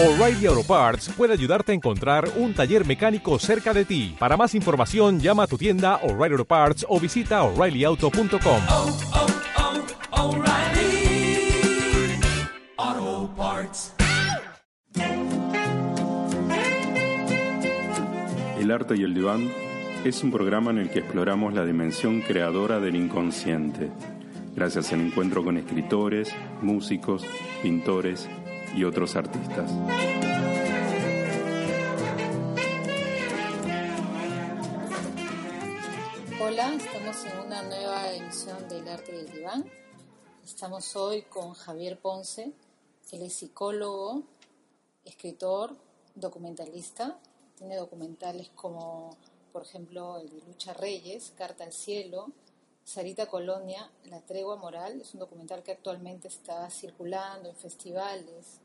O'Reilly Auto Parts puede ayudarte a encontrar un taller mecánico cerca de ti. Para más información, llama a tu tienda O'Reilly Auto Parts o visita oreillyauto.com. oh, oh, O'Reilly Auto Parts. El arte y el diván es un programa en el que exploramos la dimensión creadora del inconsciente, gracias al encuentro con escritores, músicos, pintores y otros artistas. Hola, estamos en una nueva emisión del Arte del Diván. Estamos hoy con Javier Ponce, él es psicólogo, escritor, documentalista. Tiene documentales como, por ejemplo, el de Lucha Reyes, Carta al Cielo, Sarita Colonia, La Tregua Moral. Es un documental que actualmente está circulando en festivales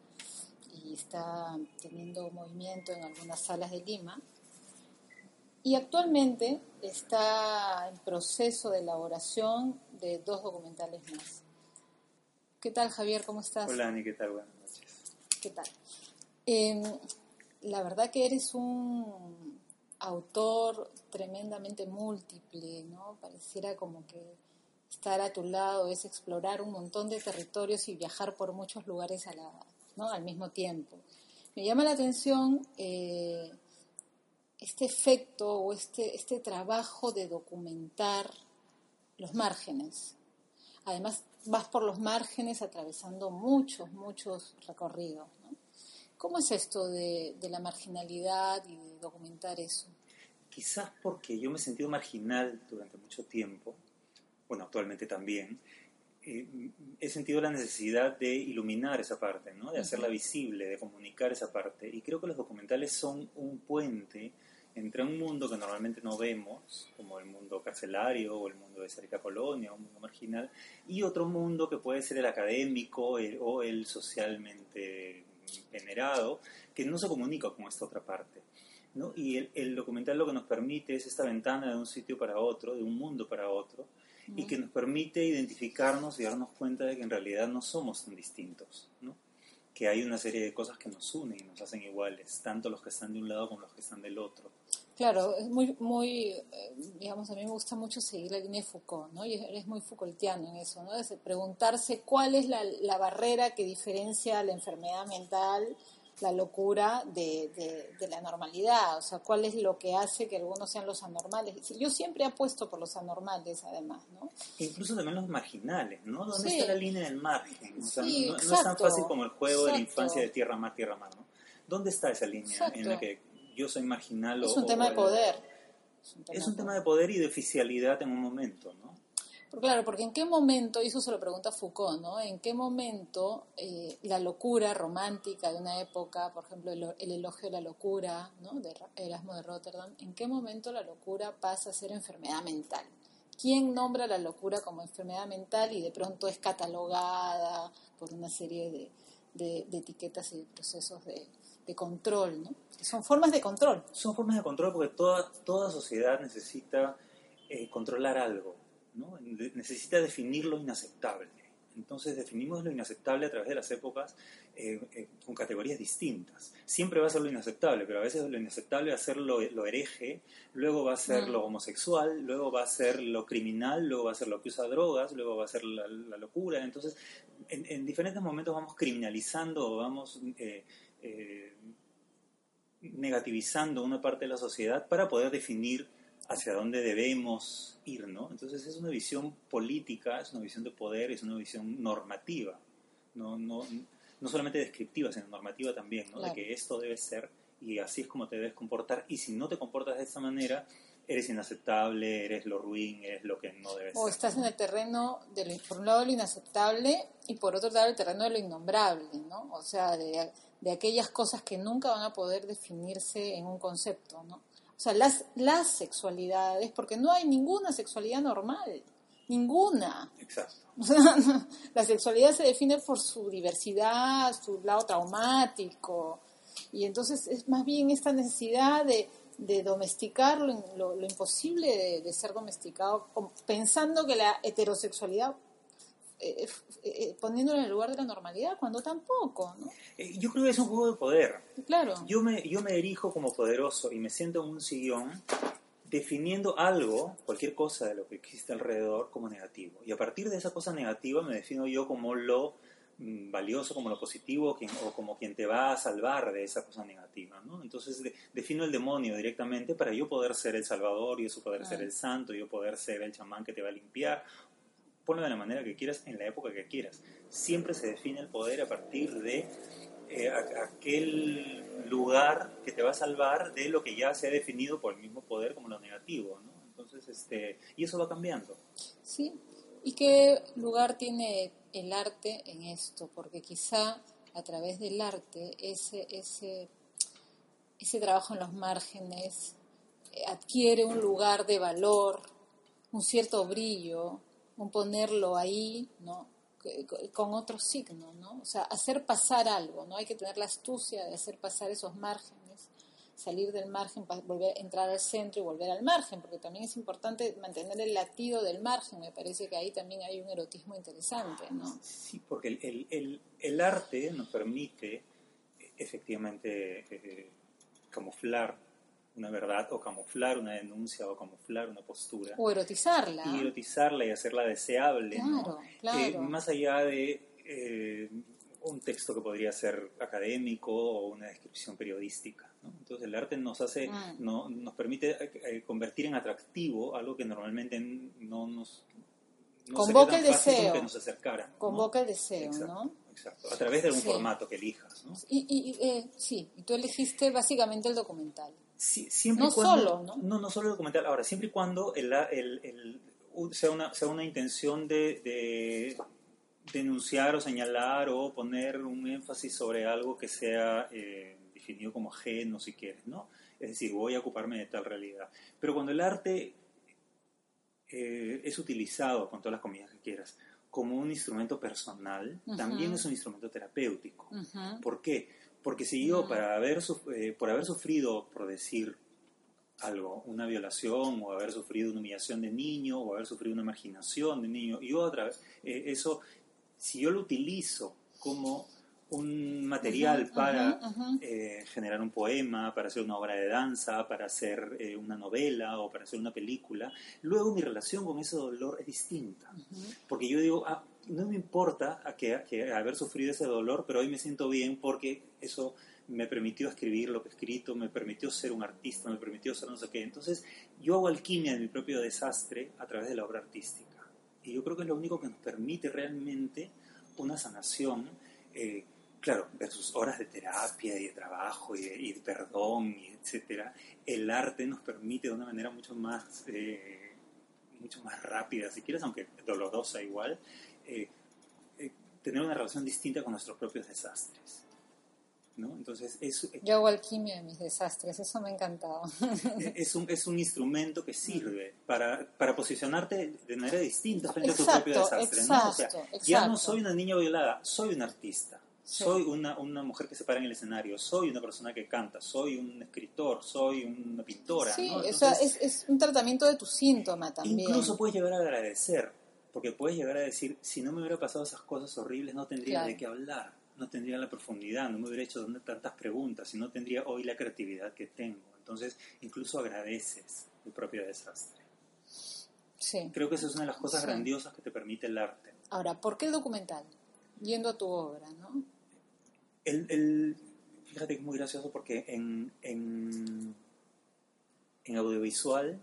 y está teniendo movimiento en algunas salas de Lima. Y actualmente está en proceso de elaboración de dos documentales más. ¿Qué tal, Javier? ¿Cómo estás? Hola, Ani, ¿qué tal? Buenas noches. ¿Qué tal? Eh, la verdad que eres un autor tremendamente múltiple, ¿no? Pareciera como que estar a tu lado es explorar un montón de territorios y viajar por muchos lugares a la, ¿no? al mismo tiempo. Me llama la atención eh, este efecto o este, este trabajo de documentar los márgenes. Además, vas por los márgenes atravesando muchos, muchos recorridos. ¿Cómo es esto de, de, la marginalidad y de documentar eso? Quizás porque yo me he sentido marginal durante mucho tiempo, bueno, actualmente también, eh, he sentido la necesidad de iluminar esa parte, ¿no? de hacerla visible, de comunicar esa parte. Y creo que los documentales son un puente entre un mundo que normalmente no vemos, como el mundo carcelario o el mundo de Cerca Colonia, un mundo marginal, y otro mundo que puede ser el académico el, o el socialmente venerado, que no se comunica con esta otra parte. ¿No? Y el, el, documental lo que nos permite es esta ventana de un sitio para otro, de un mundo para otro, uh -huh. y que nos permite identificarnos y darnos cuenta de que en realidad no somos tan distintos, ¿no? que hay una serie de cosas que nos unen y nos hacen iguales, tanto los que están de un lado como los que están del otro. Claro, es muy, muy, eh, digamos, a mí me gusta mucho seguir la línea de Foucault, ¿no? Y eres muy Foucaultiano en eso, ¿no? Es preguntarse cuál es la, la barrera que diferencia la enfermedad mental, la locura de, de, de, la normalidad, o sea, cuál es lo que hace que algunos sean los anormales. Yo siempre apuesto por los anormales, además, ¿no? Incluso también los marginales, ¿no? ¿Dónde sí. está la línea del margen? O sea, sí, no, no, es tan fácil como el juego exacto. de la infancia de tierra mar, tierra mar, ¿no? ¿Dónde está esa línea exacto. en la que yo soy marginal es o... un tema de poder. Es un tema, es un tema de poder y de oficialidad en un momento, ¿no? Claro, porque en qué momento, y eso se lo pregunta Foucault, ¿no? En qué momento eh, la locura romántica de una época, por ejemplo, el, el, elogio de la locura, ¿no? De Erasmo de Rotterdam, ¿en qué momento la locura pasa a ser enfermedad mental? ¿Quién nombra la locura como enfermedad mental y de pronto es catalogada por una serie de etiquetas y de procesos de, de control, ¿no? Son formas de control. Son formas de control porque toda, toda sociedad necesita eh, controlar algo ¿no? necesita definir lo inaceptable. Entonces definimos lo inaceptable a través de las épocas eh, eh, con categorías distintas. Siempre va a ser lo inaceptable, pero a veces lo inaceptable va a ser lo, lo hereje, luego va a ser mm. lo homosexual, luego va a ser lo criminal, luego va a ser lo que usa drogas, luego va a ser la, la locura. Entonces, en, en, diferentes momentos vamos criminalizando o vamos eh, negativizando una parte de la sociedad para poder definir hacia dónde debemos ir, ¿no? Entonces es una visión política, es una visión de poder, es una visión normativa, no, no, no solamente descriptiva, sino normativa también, ¿no? Claro. De que esto debe ser y así es como te debes comportar y si no te comportas de esta manera, eres inaceptable, eres lo ruin, eres lo que no debes o ser. O estás en el terreno, de lo, por un lado, lo inaceptable y por otro lado, el terreno de lo innombrable, ¿no? O sea, de, de aquellas cosas que nunca van a poder definirse en un concepto, ¿no? O sea, las, las sexualidades, porque no hay ninguna sexualidad normal, ninguna. Exacto. O sea, la sexualidad se define por su diversidad, su lado traumático, y entonces es más bien esta necesidad de, de domesticar lo, lo, lo imposible de, de, ser domesticado, pensando que la heterosexualidad eh, eh, poniéndolo en el lugar de la normalidad, cuando tampoco, ¿no? Eh, yo creo que es un juego de poder. Claro. Yo me, yo me erijo como poderoso y me siento en un sillón definiendo algo, cualquier cosa de lo que existe alrededor, como negativo. Y a partir de esa cosa negativa me defino yo como lo mm, valioso, como lo positivo, quien- o como quien te va a salvar de esa cosa negativa. ¿no? Entonces de- defino el demonio directamente para yo poder ser el salvador, y eso poder ser el santo, yo poder ser el chamán que te va a limpiar. Ponlo de la manera que quieras, en la época que quieras. Siempre se define el poder a partir de eh, aquel lugar que te va a salvar de lo que ya se ha definido por el mismo poder como lo negativo, ¿no? Entonces, este, y eso va cambiando. Sí. ¿Y qué lugar tiene el arte en esto? Porque quizá a través del arte ese, ese, ese trabajo en los márgenes eh, adquiere un lugar de valor, un cierto brillo, un ponerlo ahí, ¿no? Con otro signo, ¿no? O sea, hacer pasar algo, ¿no? Hay que tener la astucia de hacer pasar esos márgenes, salir del margen volver entrar al centro y volver al margen, porque también es importante mantener el latido del margen, me parece que ahí también hay un erotismo interesante, ¿no? Sí, porque el, el- el- el arte nos permite eh, efectivamente eh, camuflar una verdad o camuflar una denuncia o camuflar una postura O erotizarla. y erotizarla y hacerla deseable, ¿no? Claro, Eh, claro. más allá de eh, un texto que podría ser académico o una descripción periodística. ¿no? Entonces el arte nos hace, Mm. no, nos permite eh, convertir en atractivo algo que normalmente no nos no Convoca el deseo. que nos acercara. Convoca el deseo, Exacto, ¿no? Exacto, a través de algún Sí. formato que elijas. ¿no? Y, y- eh, sí, y tú elegiste básicamente el documental. Siempre No cuando- solo, ¿no? No, no solo el documental. Ahora, siempre y cuando el, el- el- sea, una, sea una intención de, de denunciar o señalar o poner un énfasis sobre algo que sea eh, definido como ajeno, si quieres, ¿no? Es decir, voy a ocuparme de tal realidad. Pero cuando el arte eh, es utilizado, con todas las comillas que quieras, como un instrumento personal, también es un instrumento terapéutico. ¿Por qué? Porque si yo, para haber, eh, por haber sufrido, por decir algo, una violación o haber sufrido una humillación de niño o haber sufrido una marginación de niño, y otra vez, eh, eso, si yo lo utilizo como un material para eh, generar un poema, para hacer una obra de danza, para hacer eh, una novela o para hacer una película, luego mi relación con ese dolor es distinta. Porque yo digo, ah, no me importa que, haber sufrido ese dolor, pero hoy me siento bien porque eso me permitió escribir lo que he escrito, me permitió ser un artista, me permitió ser no sé qué. Entonces, yo hago alquimia de mi propio desastre a través de la obra artística. Y yo creo que es lo único que nos permite realmente una sanación, eh, claro, versus horas de terapia y de trabajo y de, perdón, y. El arte nos permite de una manera mucho más, eh, mucho más rápida, si quieres, aunque dolorosa igual, eh, eh, tener una relación distinta con nuestros propios desastres. ¿no? Entonces, es, Yo hago alquimia de mis desastres, eso me ha encantado. es, un, es un instrumento que sirve para, para posicionarte de manera distinta frente a tu Exacto, propio desastre. ¿no? O sea, exacto, ya no exacto. soy una niña violada, soy una artista. Sí. Soy una, una mujer que se para en el escenario, soy una persona que canta, soy un escritor, soy una pintora. Sí, ¿no? o sea, Entonces, es, es un tratamiento de tu síntoma también. Incluso puedes llegar a agradecer, porque puedes llegar a decir, si no me hubiera pasado esas cosas horribles, no tendría Claro. de qué hablar, no tendría la profundidad, no me hubiera hecho tantas preguntas y no tendría hoy la creatividad que tengo. Entonces, incluso agradeces el propio desastre. Sí. Creo que esa es una de las cosas Sí. grandiosas que te permite el arte. Ahora, ¿por qué el documental? Yendo a tu obra, ¿no? El, el- fíjate que es muy gracioso porque en, en, en audiovisual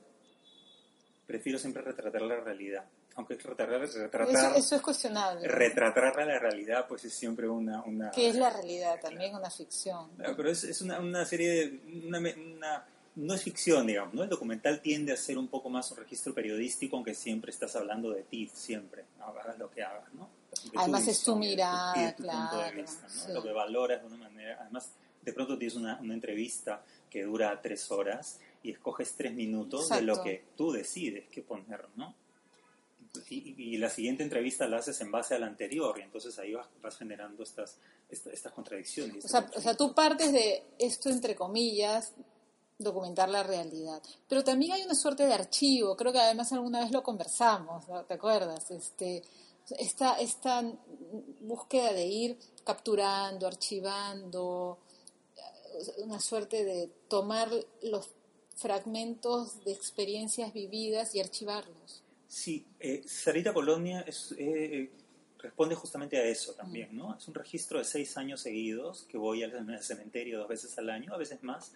prefiero siempre retratar la realidad. Aunque retratar, retratar, Eso, eso es cuestionable. retratar la realidad pues es siempre una... una Que es la realidad también, una ficción. Claro, pero es, es una, una serie de... Una, una- no es ficción, digamos, ¿no? El documental tiende a ser un poco más un registro periodístico, aunque siempre estás hablando de ti, siempre, hagas lo que hagas, ¿no? De Además es tu mirada, de tu punto de claro, vista, ¿no? sí. Lo que valoras de una manera... Además, de pronto tienes una, una entrevista que dura tres horas y escoges tres minutos de lo Exacto. que tú decides qué poner, ¿no? Y, y la siguiente entrevista la haces en base a la anterior y entonces ahí vas, vas generando estas, esta- estas contradicciones. O sea, o sea, tú partes de esto, entre comillas, documentar la realidad. Pero también hay una suerte de archivo, creo que además alguna vez lo conversamos, ¿no? ¿te acuerdas? Este, Esta, esta búsqueda de ir capturando, archivando, una suerte de tomar los fragmentos de experiencias vividas y archivarlos. Sí, eh, Sarita Colonia es, eh, responde justamente a eso también, ¿no? Es un registro de seis años seguidos que voy al cementerio dos veces al año, a veces más,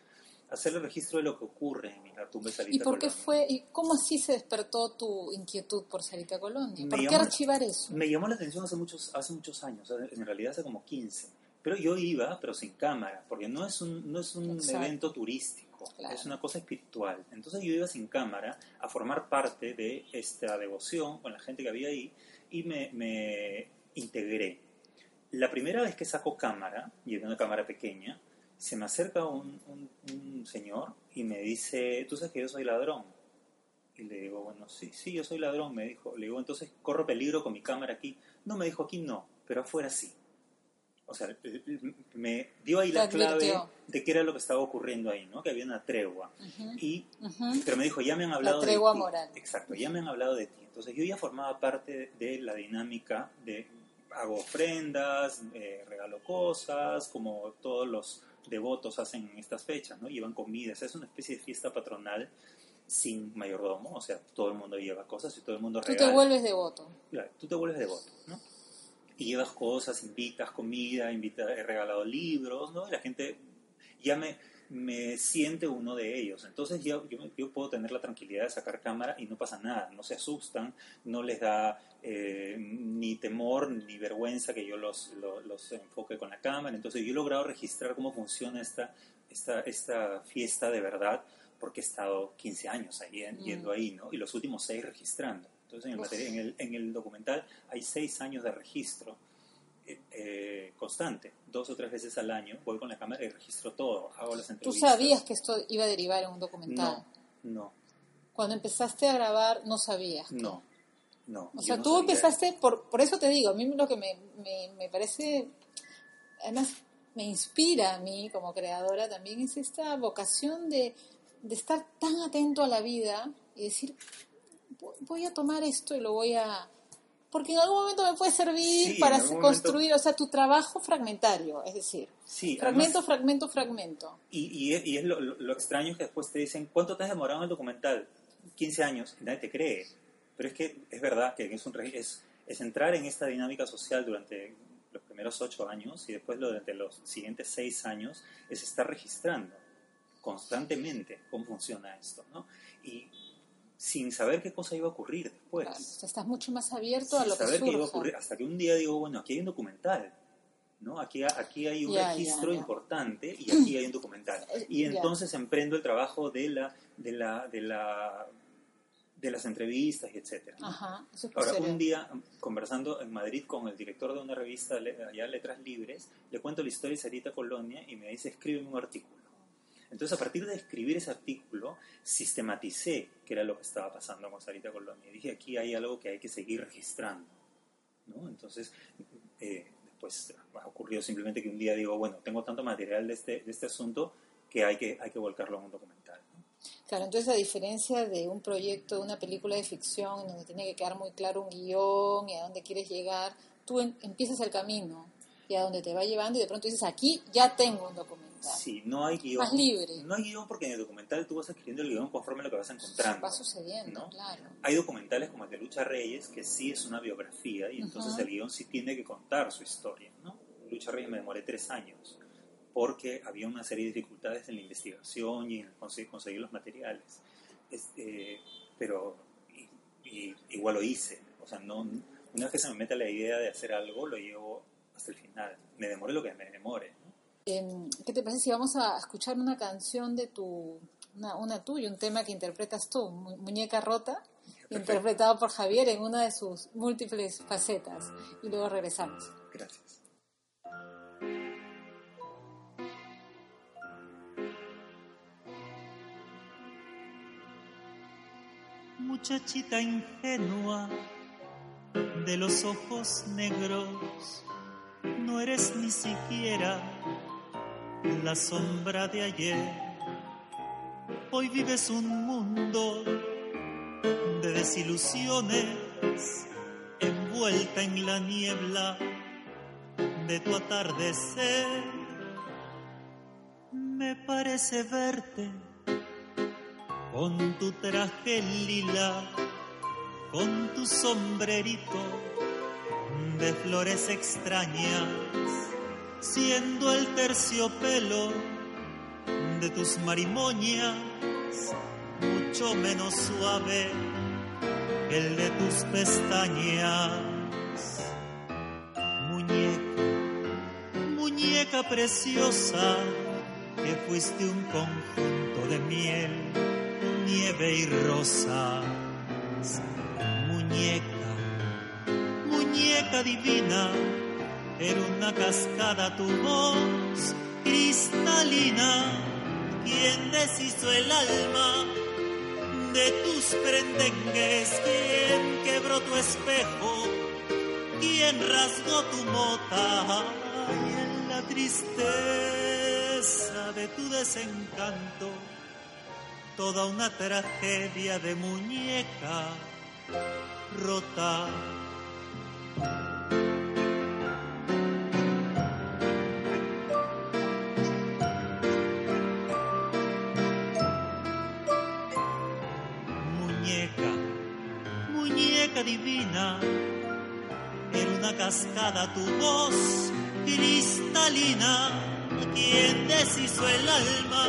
a hacer el registro de lo que ocurre en la tumba de Sarita ¿Y por qué Colonia. fue, y cómo así se despertó tu inquietud por Sarita Colonia? Me ¿Por qué llamó- archivar eso? Me llamó la atención hace muchos, hace muchos años, en realidad hace como 15. Pero yo iba, pero sin cámara, porque no es un, no es un Exacto. evento turístico, Claro. es una cosa espiritual. Entonces yo iba sin cámara a formar parte de esta devoción con la gente que había ahí y me, me integré. La primera vez que saco cámara, era una cámara pequeña, se me acerca un, un- un señor y me dice, ¿tú sabes que yo soy ladrón? Y le digo, bueno, sí, sí, yo soy ladrón, me dijo. Le digo, entonces corro peligro con mi cámara aquí. No, me dijo, aquí no, pero afuera sí. O sea, l- l- me dio ahí la clave de qué era lo que estaba ocurriendo ahí, ¿no? Que había una tregua. Y, pero me dijo, ya me han hablado tregua de ti. moral. Exacto, ya me han hablado de ti. Entonces yo ya formaba parte de la dinámica de hago ofrendas, eh, regalo cosas, como todos los devotos hacen en estas fechas, ¿no? Llevan comidas, es una especie de fiesta patronal sin mayordomo, o sea, todo el mundo lleva cosas y todo el mundo Tú regala. te vuelves devoto. Claro, tú te vuelves devoto, ¿no? Y llevas cosas, invitas comida, invita, he regalado libros, ¿no? Y la gente ya me, me siente uno de ellos. Entonces yo, yo, yo puedo tener la tranquilidad de sacar cámara y no pasa nada, no se asustan, no les da eh, ni temor ni vergüenza que yo los, los, los enfoque con la cámara. Entonces yo he logrado registrar cómo funciona esta, esta, esta fiesta de verdad porque he estado 15 años ahí, eh, Mm. yendo ahí, ¿no? Y los últimos 6 registrando. Entonces en el, Uf. materia- en el, en el documental hay 6 años de registro eh, eh, constante, dos o tres veces al año, voy con la cámara y registro todo, hago las Tú entrevistas. sabías que esto iba a derivar en un documental. No, no, Cuando empezaste a grabar, no sabías. que- no, no. O sea, no tú sabía. empezaste, por, por eso te digo, a mí lo que me, me, me parece, además me inspira a mí como creadora también es esta vocación de, de estar tan atento a la vida y decir, "Vo- voy a tomar esto y lo voy a... Porque en algún momento me puede servir Sí, para construir, o sea, tu trabajo fragmentario, es decir, Sí, fragmento, además- fragmento, fragmento. Y, y es, y es lo, lo- lo extraño es que después te dicen, ¿cuánto te has demorado en el documental? 15 años, nadie te cree. Pero es que es verdad que es, un, es, es entrar en esta dinámica social durante los primeros 8 años y después durante los siguientes 6 años es estar registrando constantemente cómo funciona esto, ¿no? Y sin saber qué cosa iba a ocurrir después. Claro, estás mucho más abierto a sin lo que saber qué iba a ocurrir. Hasta que un día digo, bueno, aquí hay un documental. ¿no? Aquí, aquí hay un registro importante y aquí hay un documental. Eh, Y entonces emprendo el trabajo de la, de la, de la de las entrevistas y etcétera. ¿no? Ajá, eso es Ahora, un día, conversando en Madrid con el director de una revista allá Letras Libres, le cuento la historia de Sarita Colonia y me dice, escríbeme un artículo. Entonces, a partir de escribir ese artículo, sistematicé qué era lo que estaba pasando con Sarita Colonia. Dije, aquí hay algo que hay que seguir registrando. ¿no? Entonces, eh, después ha ocurrido simplemente que un día digo, bueno, tengo tanto material de este, de este asunto que hay, que hay que volcarlo en un documental. Claro, entonces a diferencia de un proyecto, de una película de ficción, en donde tiene que quedar muy claro un guion y a dónde quieres llegar, tú em- empiezas el camino y a dónde te va llevando y de pronto dices, aquí ya tengo un documental. Sí, no hay guion. Más libre. No hay guion porque en el documental tú vas escribiendo el guion conforme a lo que vas encontrando. Va sucediendo, ¿no? claro. Hay documentales como el de Lucha Reyes, que sí es una biografía, y entonces el guion sí tiene que contar su historia. ¿no? Lucha Reyes me demoré tres años, porque había una serie de dificultades en la investigación y en conseguir, conseguir los materiales. Este, pero y- y- igual lo hice. O sea, no, una vez que se me mete la idea de hacer algo, lo llevo hasta el final. Me demore lo que me demore. ¿no? Em, ¿Qué te parece si vamos a escuchar una canción de tu, una, una tuya, un tema que interpretas tú, Mu- Muñeca Rota, interpretado por Javier en una de sus múltiples facetas, y luego regresamos. Gracias. muchachita ingenua de los ojos negros, no eres ni siquiera la sombra de ayer. Hoy vives un mundo de desilusiones envuelta en la niebla de tu atardecer. Me parece verte con tu traje lila, con tu sombrerito de flores extrañas, siendo el terciopelo de tus marimoñas mucho menos suave que el de tus pestañas. Muñeca, muñeca preciosa, que fuiste un conjunto de miel, nieve y rosa. Divina, era una cascada tu voz cristalina, quien deshizo el alma de tus prendengues, quien quebró tu espejo, quien rasgó tu mota y en la tristeza de tu desencanto, toda una tragedia de muñeca rota. Muñeca, muñeca divina, en una cascada tu voz cristalina, quien deshizo el alma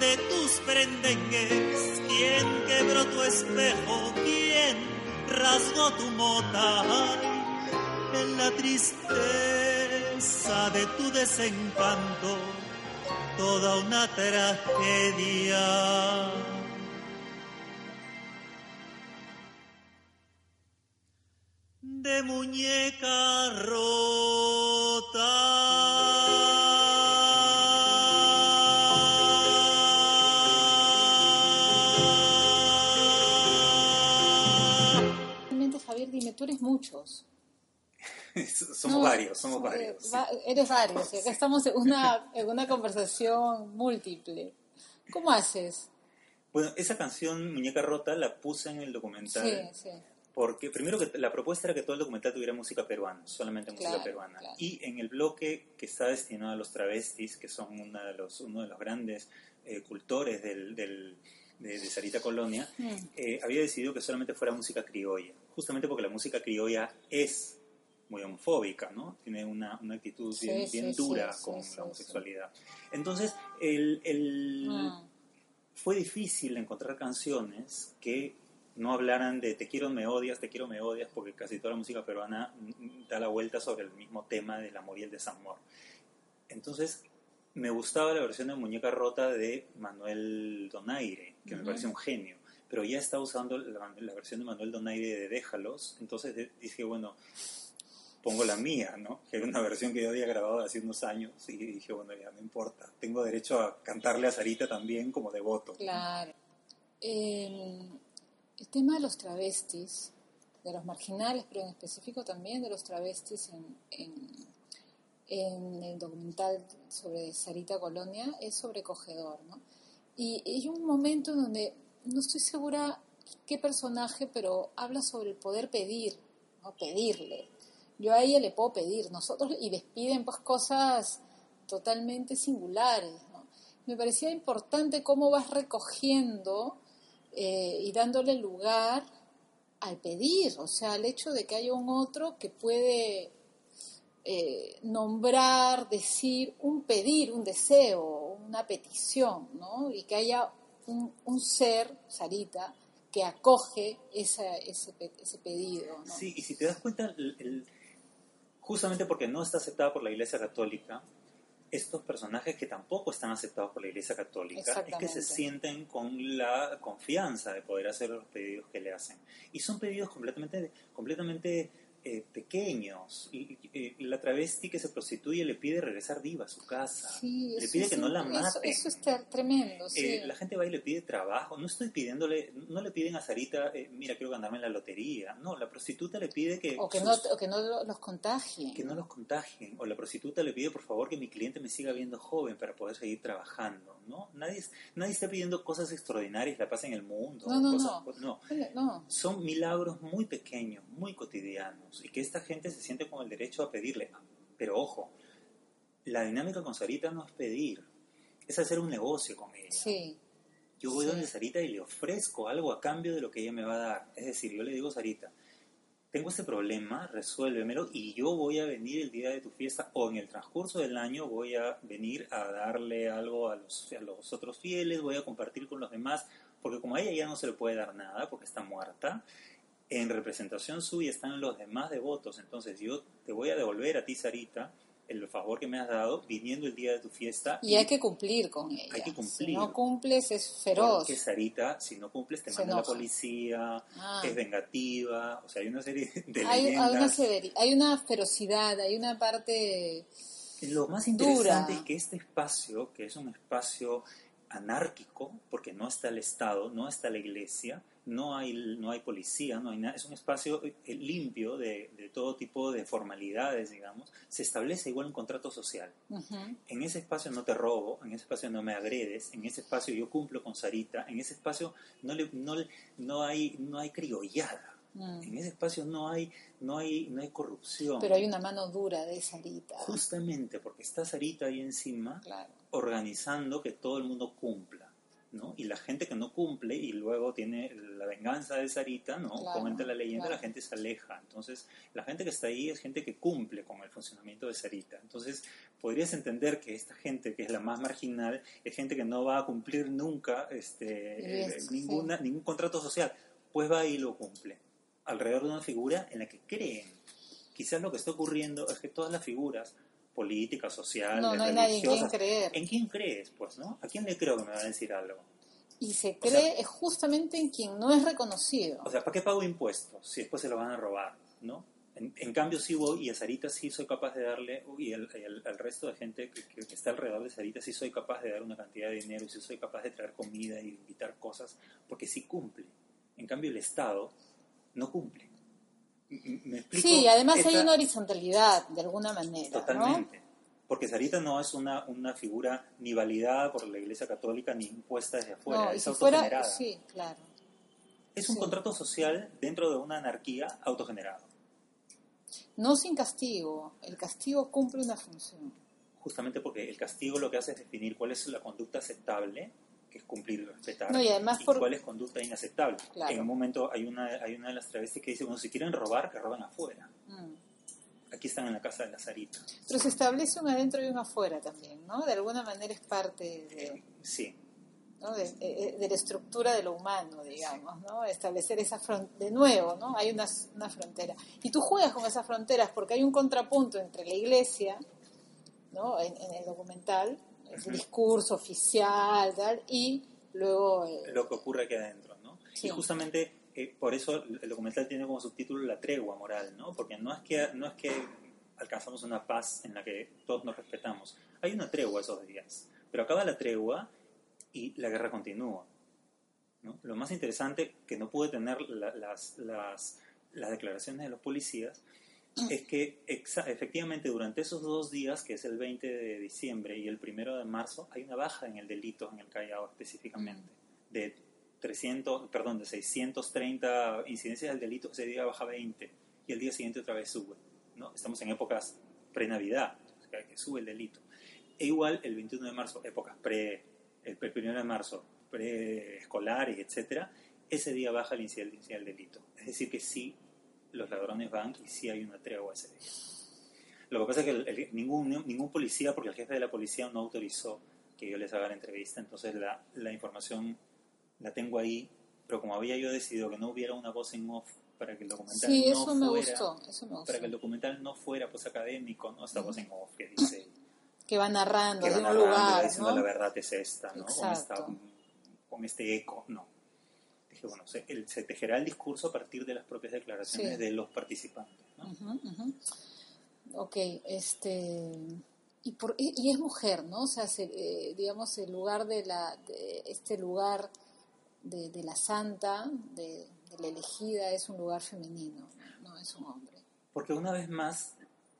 de tus prendengues, quien quebró tu espejo, rasgó tu mota, en la tristeza de tu desencanto, toda una tragedia. de muñeca. Eres muchos. somos No, varios, somos eh, varios. sí. va- eres varios. y acá estamos en una, en una conversación múltiple. ¿Cómo haces? Bueno, esa canción, Muñeca Rota, la puse en el Sí, documental sí. porque primero que la propuesta era que todo el documental tuviera música peruana, solamente música Claro, peruana. claro. Y en el bloque que está destinado a los travestis, que son una de los, uno de los grandes eh, cultores del, del- de, de Sarita Colonia, Mm. eh, había decidido que solamente fuera música criolla, justamente porque la música criolla es muy homofóbica, ¿no? Tiene una, una actitud Sí, bien, bien sí, dura sí, con la homosexualidad. Entonces, el, el, Mm. fue difícil encontrar canciones que no hablaran de te quiero, me odias, te quiero, me odias, porque casi toda la música peruana da la vuelta sobre el mismo tema del amor y el desamor. Entonces, me gustaba la versión de Muñeca Rota de Manuel Donaire, que me parece un genio, pero ya estaba usando la, la versión de Manuel Donaire de Déjalos, entonces de- dije, bueno, pongo la mía, ¿no? Que era una versión que yo había grabado hace unos años y dije, bueno, ya no importa, tengo derecho a cantarle a Sarita también como devoto. Claro. Eh, el tema de los travestis, de los marginales, pero en específico también de los travestis en, en- en el documental sobre Sarita Colonia, es sobrecogedor, ¿no? Y hay un momento en donde no estoy segura qué personaje, pero habla sobre el poder pedir, ¿no? Pedirle. Yo a ella le puedo pedir, nosotros, y les piden pues cosas totalmente singulares. Me parecía importante cómo vas recogiendo eh, y dándole lugar al pedir, o sea, al hecho de que haya un otro que puede eh, nombrar, decir, un pedir, un deseo, una petición, ¿no? Y que haya un, un ser, Sarita, que acoge esa- ese, ese pedido, ¿no? Sí, y si te das cuenta, el- el- justamente porque no está aceptada por la Iglesia Católica, estos personajes que tampoco están aceptados por la Iglesia Católica es que se sienten con la confianza de poder hacer los pedidos que le hacen. Y son pedidos completamente, completamente eh, pequeños. Y, y- y la travesti que se prostituye le pide regresar viva a su casa. Sí, le pide es que no la mate. Eso, eso es tremendo, sí. Eh, la gente va y le pide trabajo. No estoy pidiéndole, no le piden a Sarita, eh, mira, quiero ganarme la lotería. No, la prostituta le pide que, o que sus- no, o que no lo- los contagien. que no los contagien. O la prostituta le pide, por favor, que mi cliente me siga viendo joven para poder seguir trabajando. ¿no? Nadie, nadie está pidiendo cosas extraordinarias, la paz en el mundo. No, no, cosas- no. Oye, no. Son milagros muy pequeños, muy cotidianos, y que esta gente se siente con el derecho a pedirle. Pero ojo, la dinámica con Sarita no es pedir, es hacer un negocio con ella. Sí. Yo voy Sí. donde Sarita y le ofrezco algo a cambio de lo que ella me va a dar. Es decir, yo le digo, Sarita, tengo este problema, resuélvemelo y yo voy a venir el día de tu fiesta o en el transcurso del año voy a venir a darle algo a los, a los otros fieles, voy a compartir con los demás, porque como a ella ya no se le puede dar nada porque está muerta, en representación suya están los demás devotos, entonces yo te voy a devolver a ti, Sarita, el favor que me has dado viniendo el día de tu fiesta Y hay que cumplir con ella. Hay que Si cumplir. no cumples es feroz. porque Sarita, si no cumples, te manda la policía, Ah. es vengativa, o sea, hay una serie de hay, hay una hay ferocidad, hay una parte... Lo más interesante dura. es que este espacio, que es un espacio anárquico, porque no está el Estado, no está la iglesia, no hay, no hay policía, no hay nada, es un espacio eh, limpio de, de todo tipo de formalidades, digamos, se establece igual un contrato social. En ese espacio no te robo, en ese espacio no me agredes, en ese espacio yo cumplo con Sarita, en ese espacio no, le, no, no, hay, no hay criollada, Mm. en ese espacio no hay, no hay, no hay corrupción. Pero hay una mano dura de Sarita. Justamente porque está Sarita ahí encima Claro. organizando que todo el mundo cumpla. ¿No? Y la gente que no cumple y luego tiene la venganza de Sarita, ¿no? Claro, comenta la leyenda, claro. la gente se aleja. Entonces, la gente que está ahí es gente que cumple con el funcionamiento de Sarita. Entonces, podrías entender que esta gente, que es la más marginal, es gente que no va a cumplir nunca este, eh, ninguna, ningún contrato social. Pues va y lo cumple. Alrededor de una figura en la que creen. Quizás lo que está ocurriendo es que todas las figuras políticas, sociales, No, no hay nadie en religiosas, creer. ¿En quién crees, pues, no? ¿A quién le creo que me va a decir algo? Y se cree es justamente en quien no es reconocido. O sea, ¿para qué pago impuestos si después se lo van a robar, no? En, en cambio, sí voy y a Sarita sí soy capaz de darle, y el, el- al resto de gente que, que- que está alrededor de Sarita sí soy capaz de dar una cantidad de dinero y sí soy capaz de traer comida y invitar cosas, porque sí cumple. En cambio, el Estado no cumple. Sí, además hay una horizontalidad, de alguna manera. ¿no? Totalmente. Porque Sarita no es una, una figura ni validada por la Iglesia Católica ni impuesta desde afuera, No, es si fuera, autogenerada. sí, claro. Es un sí. contrato social dentro de una anarquía autogenerado. No sin castigo. El castigo cumple una función. Justamente porque el castigo lo que hace es definir cuál es la conducta aceptable, es cumplir y respetar, No, y además por- cuál es conducta inaceptable. Claro. En un momento hay una, hay una de las travestis que dice, bueno, si quieren robar, que roban afuera. Mm. Aquí están en la casa de la Sarita. Pero se establece un adentro y un afuera también, ¿no? De alguna manera es parte de, Sí, ¿no? de, de- de la estructura de lo humano, digamos, ¿no? Establecer esa frontera, de nuevo, ¿no? Hay una, una frontera. Y tú juegas con esas fronteras porque hay un contrapunto entre la iglesia, ¿no? En, en el documental, el discurso oficial, tal, y luego... eh, lo que ocurre aquí adentro, ¿no? Sí. Y justamente eh, por eso el documental tiene como subtítulo la tregua moral, ¿no? Porque no es que no es que alcanzamos una paz en la que todos nos respetamos. Hay una tregua esos días, pero acaba la tregua y la guerra continúa. ¿no? Lo más interesante que no pude tener la- las, las, las declaraciones de los policías es que efectivamente durante esos dos días, que es el 20 de diciembre y el 1 de marzo, hay una baja en el delito en el Callao específicamente. De 300, perdón, de 630 incidencias del delito, ese día baja 20 y el día siguiente otra vez sube. ¿no? Estamos en épocas pre-Navidad, o sea, que sube el delito. E igual el 21 de marzo, épocas pre, el 1 de marzo, preescolares, etcétera, ese día baja la incidencia del delito. Es decir, que sí, los ladrones van y sí hay una tregua ese día. Lo que pasa es que el- el- ningún, ningún policía, porque el jefe de la policía no autorizó que yo les haga la entrevista, entonces la, la información la tengo ahí, pero como había yo decidido que no hubiera una voz en off para que el documental sí, no fuera, gustó, para que el documental no fuera pues académico, ¿no? Esta voz en off que dice Que va narrando que de va un narrando, lugar, diciendo ¿no? la verdad es esta, ¿no? Con, esta- con este eco, no. Bueno, se, el- se tejerá el discurso a partir de las propias declaraciones Sí. de los participantes. ¿no? Ujú, ujú. Ok, este. Y, por, y, y es mujer, ¿no? O sea, se- eh, digamos, el lugar de la. de este lugar de, de la santa, de, de la elegida, es un lugar femenino, no es un hombre. Porque una vez más,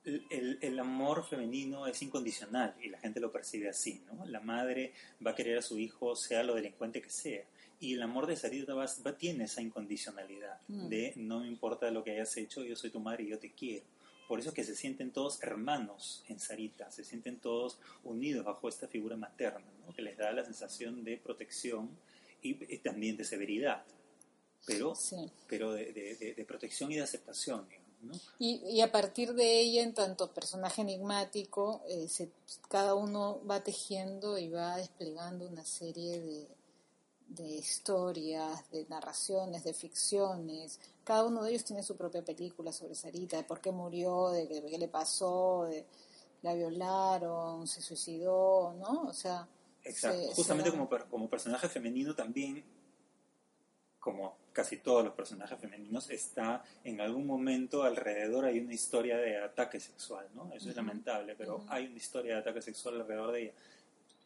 el, el- el amor femenino es incondicional y la gente lo percibe así, ¿no? La madre va a querer a su hijo, sea lo delincuente que sea. Y el amor de Sarita va, va- tiene esa incondicionalidad Mm. de no me importa lo que hayas hecho, yo soy tu madre y yo te quiero. Por eso es que se sienten todos hermanos en Sarita, se sienten todos unidos bajo esta figura materna, ¿no? que les da la sensación de protección y, y también de severidad, pero, Sí. pero de, de- de- de protección y de aceptación. ¿no? Y, y a partir de ella, en tanto personaje enigmático, eh, se- cada uno va tejiendo y va desplegando una serie de, de historias, de narraciones, de ficciones. Cada uno de ellos tiene su propia película sobre Sarita, de por qué murió, de qué, qué le pasó, de la violaron, se suicidó, ¿no? O sea, Exacto. se- Justamente se como, como personaje femenino también, como casi todos los personajes femeninos, está en algún momento alrededor hay una historia de ataque sexual, ¿no? Eso es lamentable, pero hay una historia de ataque sexual alrededor de ella.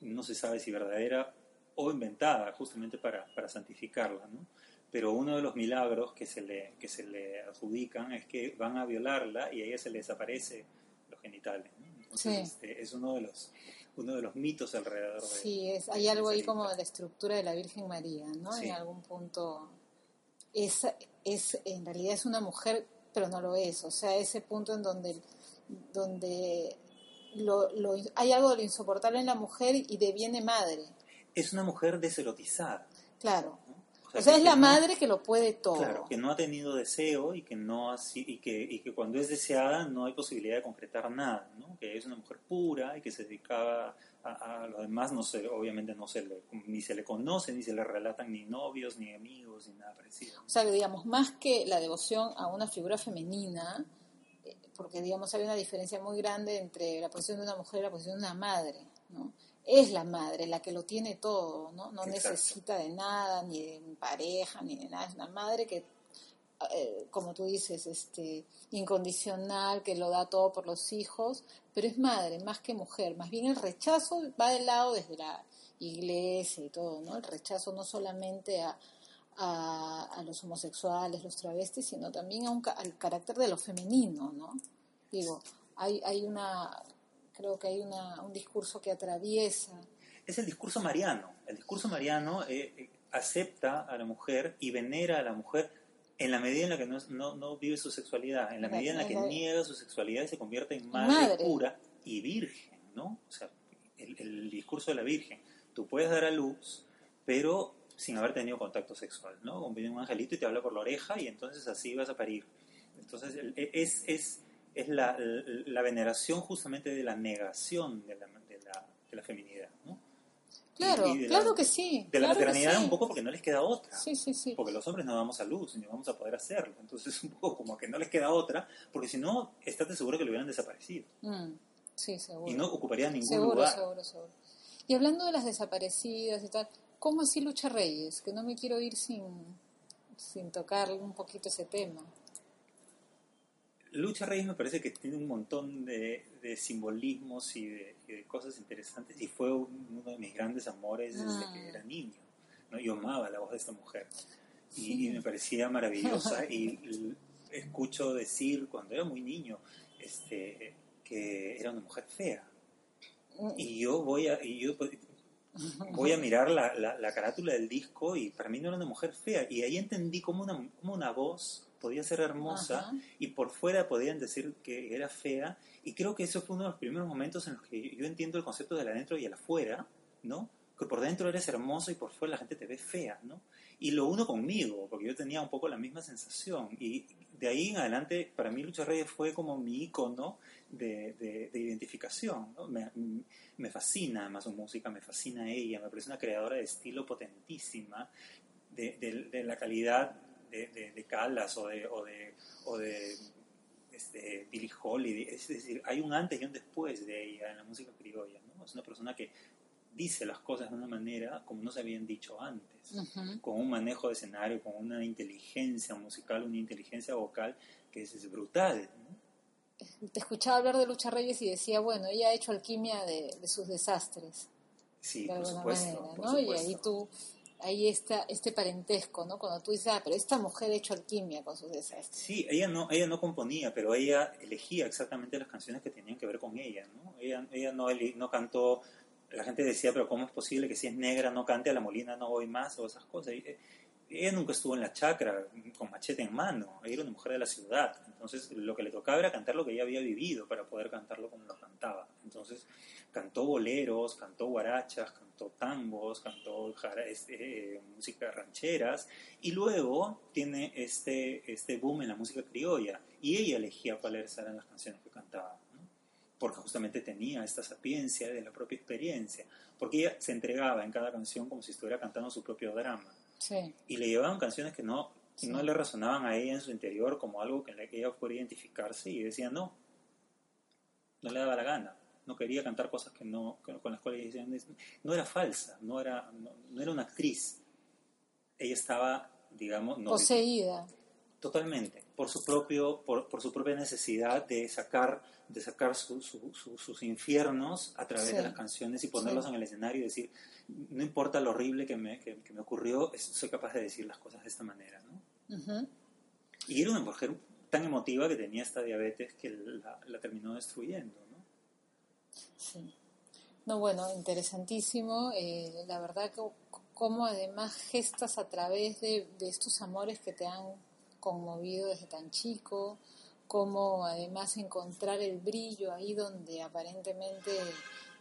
No se sabe si verdadera o inventada, justamente para, para santificarla, ¿no? Pero uno de los milagros que se, le, que se le adjudican es que van a violarla y a ella se le desaparece los genitales, ¿no? Entonces, Sí. este, es uno de los uno de los mitos alrededor de Sí, es, hay de algo ahí como de la estructura de la Virgen María, ¿no? Sí. En algún punto es, es en realidad es una mujer, pero no lo es. O sea, ese punto en donde, donde lo, lo- hay algo de lo insoportable en la mujer y deviene madre, es una mujer deserotizada. claro. ¿no? O sea, es la no- madre que lo puede todo. Claro, que no ha tenido deseo y que no así y que, y que cuando es deseada no hay posibilidad de concretar nada, ¿no? Que es una mujer pura y que se dedicaba a, a lo demás, no se, obviamente no se le, ni se le conoce, ni se le relatan ni novios, ni amigos, ni nada parecido. O sea, que, digamos, más que la devoción a una figura femenina, eh, porque digamos hay una diferencia muy grande entre la posición de una mujer y la posición de una madre, ¿no? Es la madre la que lo tiene todo, ¿no? No Exacto. necesita de nada, ni de pareja, ni de nada. Es una madre que, eh, como tú dices, este, incondicional, que lo da todo por los hijos, pero es madre más que mujer. Más bien el rechazo va del lado desde la iglesia y todo, ¿no? El rechazo no solamente a, a, a los homosexuales, los travestis, sino también a un, al carácter de lo femenino, ¿no? Digo, hay, hay una, creo que hay una, un discurso que atraviesa, Es el discurso mariano. El discurso mariano eh, eh, acepta a la mujer y venera a la mujer en la medida en la que no, no, no vive su sexualidad, en la medida en la que niega su sexualidad y se convierte en madre, madre. pura y virgen, ¿no? O sea, el, el discurso de la virgen. Tú puedes dar a luz, pero sin haber tenido contacto sexual, ¿no? Viene un angelito y te habla por la oreja y entonces así vas a parir. Entonces e- es, es, es la, la veneración justamente de la negación de la, de la, de la feminidad, ¿no? Claro, Y claro que sí. De la claro que maternidad sí. un poco porque no les queda otra. Sí, sí, sí. Porque los hombres no damos a luz ni vamos a poder hacerlo. Entonces un poco como que no les queda otra, porque si no, estate seguro que lo hubieran desaparecido. Mm, sí, seguro. Y no ocuparían ningún seguro, lugar. seguro, seguro. Y hablando de las desaparecidas y tal, ¿cómo así Lucha Reyes? Que no me quiero ir sin, sin tocar un poquito ese tema. Lucha Reyes me parece que tiene un montón de, de simbolismos y de, y de cosas interesantes y fue un- uno de mis grandes amores desde Ah. que era niño. ¿no? Yo amaba la voz de esta mujer y, Sí. y me parecía maravillosa y escucho decir cuando era muy niño este, que era una mujer fea y yo voy a, y yo voy a mirar la, la, la carátula del disco y para mí no era una mujer fea y ahí entendí cómo una, cómo una voz podía ser hermosa Ajá. y por fuera podían decir que era fea y creo que eso fue uno de los primeros momentos en los que yo entiendo el concepto del adentro y el afuera, ¿no? Que por dentro eres hermoso y por fuera la gente te ve fea, ¿no? Y lo uno conmigo, porque yo tenía un poco la misma sensación y de ahí en adelante para mí Lucha Reyes fue como mi icono de, de- de identificación, ¿no? Me, me fascina además su música, me fascina ella, me parece una creadora de estilo potentísima, de, de- de la calidad de, de, de Callas o de, o de, o de este, Billie Holiday. Es decir, hay un antes y un después de ella en la música criolla. ¿no? Es una persona que dice las cosas de una manera como no se habían dicho antes, Ujú. con un manejo de escenario, con una inteligencia musical, una inteligencia vocal que es, es brutal. ¿no? Te escuchaba hablar de Lucha Reyes y decía, bueno, ella ha hecho alquimia de, de sus desastres, Sí, de por supuesto. manera, por ¿no? Y supuesto. ahí tú, ahí está este parentesco, ¿no? Cuando tú dices, ah, pero esta mujer ha hecho alquimia con sus desastres. Sí, ella no, ella no componía, pero ella elegía exactamente las canciones que tenían que ver con ella, ¿no? Ella, ella no, no cantó, la gente decía, pero ¿cómo es posible que si es negra no cante a la Molina no voy más o esas cosas? Eh, ella nunca estuvo en la chacra con machete en mano, ella era una mujer de la ciudad, entonces lo que le tocaba era cantar lo que ella había vivido para poder cantarlo como lo cantaba. Entonces cantó boleros, cantó guarachas, cantó tangos, cantó este, eh, música rancheras y luego tiene este, este boom en la música criolla y ella elegía cuáles eran las canciones que cantaba, porque justamente tenía esta sapiencia de la propia experiencia, porque ella se entregaba en cada canción como si estuviera cantando su propio drama Sí, y le llevaban canciones que no, Sí. no le resonaban a ella en su interior como algo que en la que ella pudiera identificarse y decía no, no le daba la gana, no quería cantar cosas que no, con con las cuales ella decía, no era falsa, no era, no, no era una actriz, ella estaba, digamos, no, poseída. totalmente, por su propio, por, por su propia necesidad de sacar, de sacar su- su- su- sus infiernos a través Sí. de las canciones y ponerlos Sí. en el escenario y decir, no importa lo horrible que me, que, que me ocurrió, soy capaz de decir las cosas de esta manera, ¿no? Ujú. Y era una mujer tan emotiva que tenía esta diabetes que la, la terminó destruyendo, ¿no? Sí. No, bueno, interesantísimo. eh, la verdad que cómo además gestas a través de, de estos amores que te han conmovido desde tan chico, cómo además encontrar el brillo ahí donde aparentemente,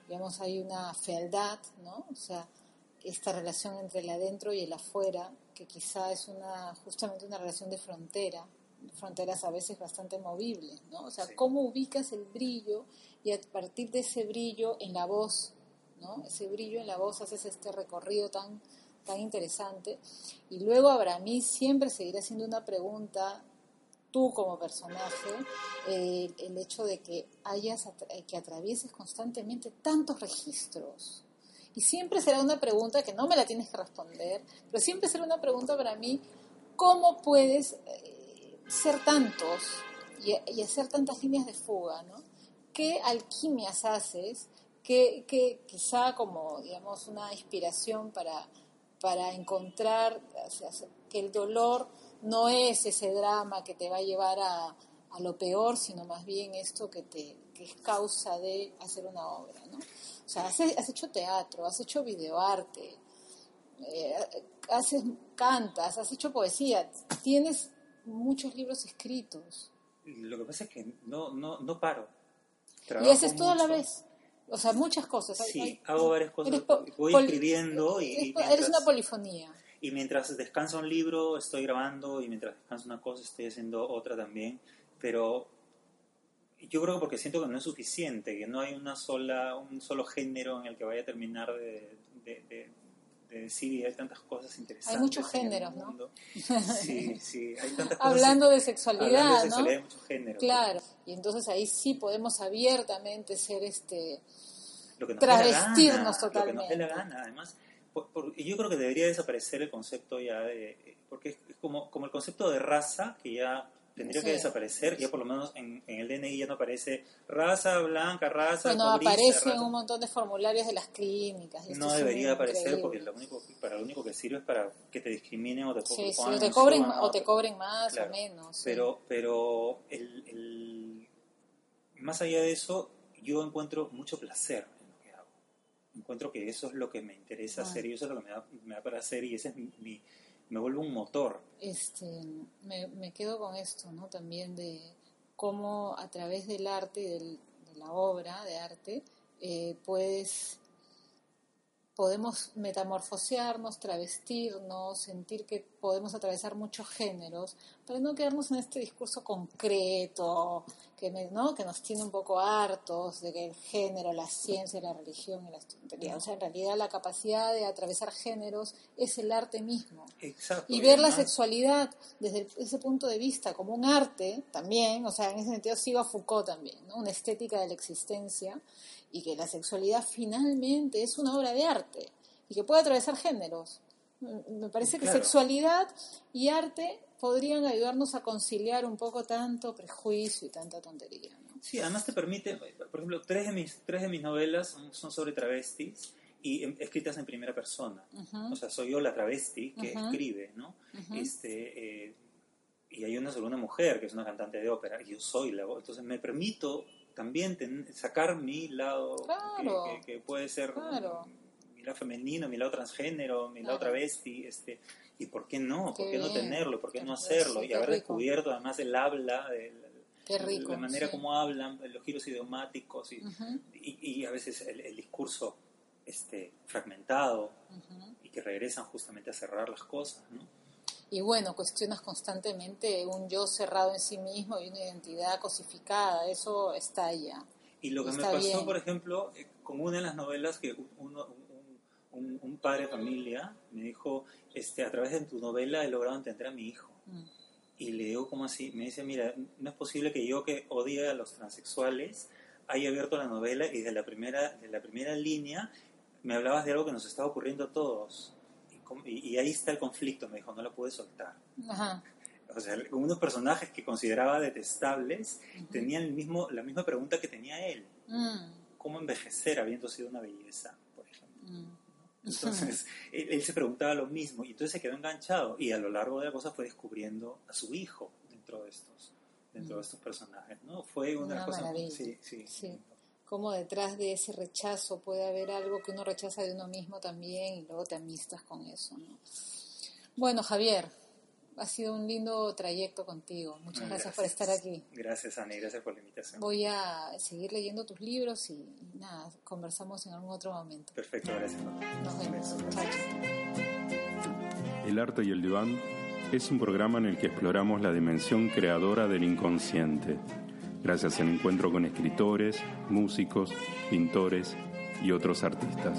digamos, hay una fealdad, ¿no? O sea, esta relación entre el adentro y el afuera, que quizá es una justamente una relación de frontera, fronteras a veces bastante movibles, ¿no? O sea, Sí. cómo ubicas el brillo y a partir de ese brillo en la voz, ¿no? Ese brillo en la voz haces este recorrido tan, tan interesante. Y luego habrá mí siempre seguirá siendo una pregunta, tú como personaje, eh, el hecho de que hayas, atra- que atravieses constantemente tantos registros. Y siempre será una pregunta que no me la tienes que responder, pero siempre será una pregunta para mí, ¿cómo puedes eh, ser tantos y, y hacer tantas líneas de fuga, ¿no? ¿Qué alquimias haces? que, que quizá como, digamos, una inspiración para, para encontrar o sea, que el dolor no es ese drama que te va a llevar a, a lo peor, sino más bien esto que, te, que es causa de hacer una obra, ¿no? O sea, has, has hecho teatro, has hecho videoarte, eh, haces, cantas, has hecho poesía, tienes muchos libros escritos. Lo que pasa es que no, no, no paro. y haces todo a la vez. O sea, muchas cosas. Hay- Sí, hay- hago varias cosas. Voy escribiendo y, y eres, mientras, eres una polifonía. y mientras descansa un libro estoy grabando y mientras descansa una cosa estoy haciendo otra también. Pero yo creo que porque siento que no es suficiente, que no hay una sola, un solo género en el que vaya a terminar de, de- de- de decir y hay tantas cosas interesantes. muchos en el géneros, ¿no? Sí, sí, hay tantas cosas. Hablando de hablando sexualidad, de ¿no? sexualidad hay muchos géneros. Claro. Y entonces ahí sí podemos abiertamente ser este lo que nos Travestirnos gana, Lo que totalmente. nos dé la gana, además. por- por- y yo creo que debería desaparecer el concepto ya de... Porque es, es como, como el concepto de raza, que ya tendría Sí. que desaparecer, ya por lo menos en, en el DNI ya no aparece raza blanca, raza bueno, cobriza, aparece en raza- un montón de formularios de las clínicas. y No debería aparecer increíble. porque lo único, para lo único que sirve es para que te discriminen o te, Sí, sí, o te cobren, o te cobren más Claro, o menos. Pero, pero el, el- más allá de eso, yo encuentro mucho placer en lo que hago. Encuentro que eso es lo que me interesa Ah. hacer y eso es lo que me da, me da para hacer y ese es mi, mi- me vuelve un motor. este, me, me quedo con esto, ¿no? También de cómo a través del arte y del- de la obra de arte eh, puedes podemos metamorfosearnos, travestirnos, sentir que podemos atravesar muchos géneros, para no quedarnos en este discurso concreto, que, me- ¿no? que nos tiene un poco hartos de que el género, la ciencia, la religión y la tontería. O sea, en realidad la capacidad de atravesar géneros es el arte mismo. Exacto. Y ver la sexualidad desde ese punto de vista como un arte también, o sea, en ese sentido sigo a Foucault también, ¿no? una estética de la existencia y que la sexualidad finalmente es una obra de arte y que puede atravesar géneros. Mm, Me parece que Claro. sexualidad y arte podrían ayudarnos a conciliar un poco tanto prejuicio y tanta tontería. ¿no? Sí, además te permite, por ejemplo, tres de mis, tres de mis novelas son, son sobre travestis y em- escritas en primera persona. O sea, soy yo la travesti que escribe, ¿no? Este, eh, y hay una sobre una mujer que es una cantante de ópera y yo soy la voz. Entonces me permito también ten- sacar mi lado que- Claro. que, que puede ser Claro. mi lado femenino, mi lado transgénero, mi lado travesti, este, y por qué no, Qué por qué no bien. tenerlo, por qué no Sí, hacerlo, y qué haber rico. descubierto además el habla, el- Qué rico. la manera sí. como hablan, los giros idiomáticos y, Ujú, y, y a veces el, el discurso este, fragmentado ujú. y que regresan justamente a cerrar las cosas, ¿no? Y bueno, cuestionas constantemente un yo cerrado en sí mismo y una identidad cosificada, eso estalla. Y lo que me Está pasó, bien. por ejemplo, eh, con una de las novelas que uno- un, padre de familia me dijo, este, a través de tu novela he logrado entender a mi hijo. Mm. Y le digo, ¿cómo así? Me dice, mira, no es posible que yo que odie a los transexuales haya abierto la novela y de la primera, de la primera línea me hablabas de algo que nos estaba ocurriendo a todos. Y, ahí está el conflicto, me dijo, no lo pude soltar. Ajá. O sea, unos personajes que consideraba detestables tenían el mismo, la misma pregunta que tenía él. Mm, ¿Cómo envejecer habiendo sido una belleza, por ejemplo? mm. Entonces, él, él se preguntaba lo mismo y entonces se quedó enganchado y a lo largo de la cosa fue descubriendo a su hijo dentro de estos, dentro de estos personajes, ¿no? Fue una, Mm. Cosas... maravilla. Sí, sí. Sí. Como detrás de ese rechazo puede haber algo que uno rechaza de uno mismo también y luego te amistas con eso, ¿no? Bueno, Javier, ha sido un lindo trayecto contigo. Muchas gracias, por estar aquí. Gracias, Ana, y gracias por la invitación. Voy a seguir leyendo tus libros y, nada, conversamos en algún otro momento. Perfecto, gracias. Nos vemos. Chao, chao. El arte y el diván es un programa en el que exploramos la dimensión creadora del inconsciente, gracias al encuentro con escritores, músicos, pintores y otros artistas.